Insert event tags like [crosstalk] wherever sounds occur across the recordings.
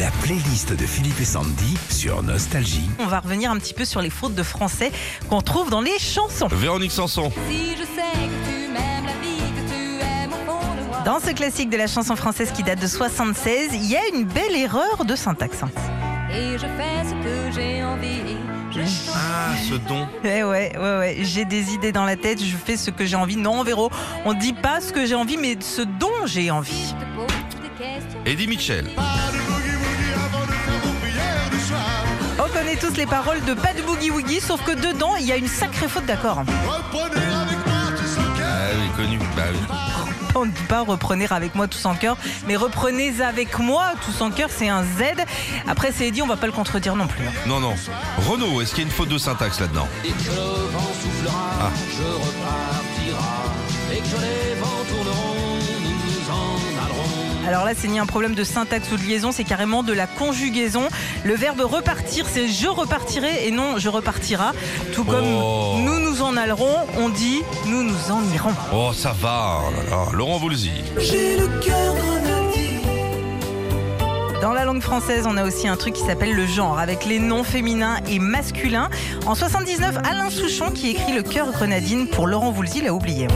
La playlist de Philippe et Sandy sur Nostalgie. On va revenir un petit peu sur les fautes de français qu'on trouve dans les chansons. Véronique Sanson. Si je sais que tu m'aimes la vie, que tu aimes au fond de moi. Dans ce classique de la chanson française qui date de 76, il y a une belle erreur de syntaxe. Et je fais ce que j'ai envie. Je chante. Ah, ce don. Ouais, ouais, ouais, ouais. J'ai des idées dans la tête, je fais ce que j'ai envie. Non, Véro, on dit pas ce que j'ai envie, mais ce dont j'ai envie. Eddie Mitchell. Tous les paroles de Pas de Boogie Woogie, sauf que dedans, il y a une sacrée faute d'accord. Ah oui, connu. Bah oui. On ne dit pas reprenez avec moi tous en cœur, mais reprenez avec moi tous en cœur, c'est un Z. Après, c'est Eddie, on va pas le contredire non plus. hein. Non, non. Renaud, est-ce qu'il y a une faute de syntaxe là-dedans Et que le vent soufflera, Ah. je repartira. Et que les vents tourneront, Alors là, c'est ni un problème de syntaxe ou de liaison, c'est carrément de la conjugaison. Le verbe repartir, c'est je repartirai et non je repartira. Tout comme Oh. nous nous en allerons, on dit nous nous en irons. Oh, ça va. oh là là. Laurent Voulzy. Dans la langue française, on a aussi un truc qui s'appelle le genre, avec les noms féminins et masculins. En 79, Alain Souchon, qui écrit Le cœur grenadine pour Laurent Voulzy, l'a oublié.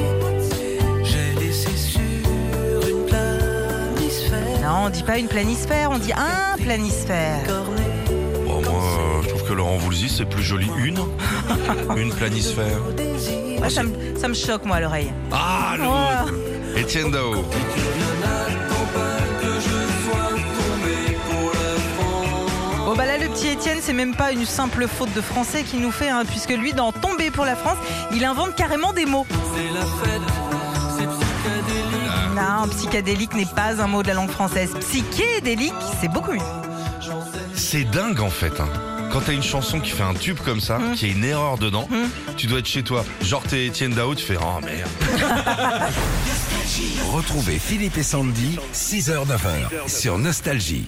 Dit pas une planisphère, on dit un planisphère. Bon, moi, euh, je trouve que Laurent Voulzy, c'est plus joli. Une [laughs] Une planisphère. Moi, ça, me, ça me choque, moi, à l'oreille. Ah, le Oh. Étienne Dao. Bon bah là le petit Étienne c'est même pas une simple faute de français qu'il nous fait hein, puisque lui dans Tomber pour la France il invente carrément des mots. C'est la fête, c'est psychédélique. Non, psychédélique n'est pas un mot de la langue française. Psychédélique c'est beaucoup mieux. C'est dingue en fait. hein. Quand t'as une chanson qui fait un tube comme ça, Hum. qui a une erreur dedans, tu dois être chez toi. Genre t'es Étienne Dao, tu fais oh merde. [laughs] Retrouvez Philippe et Sandy, 6h-9h sur Nostalgie.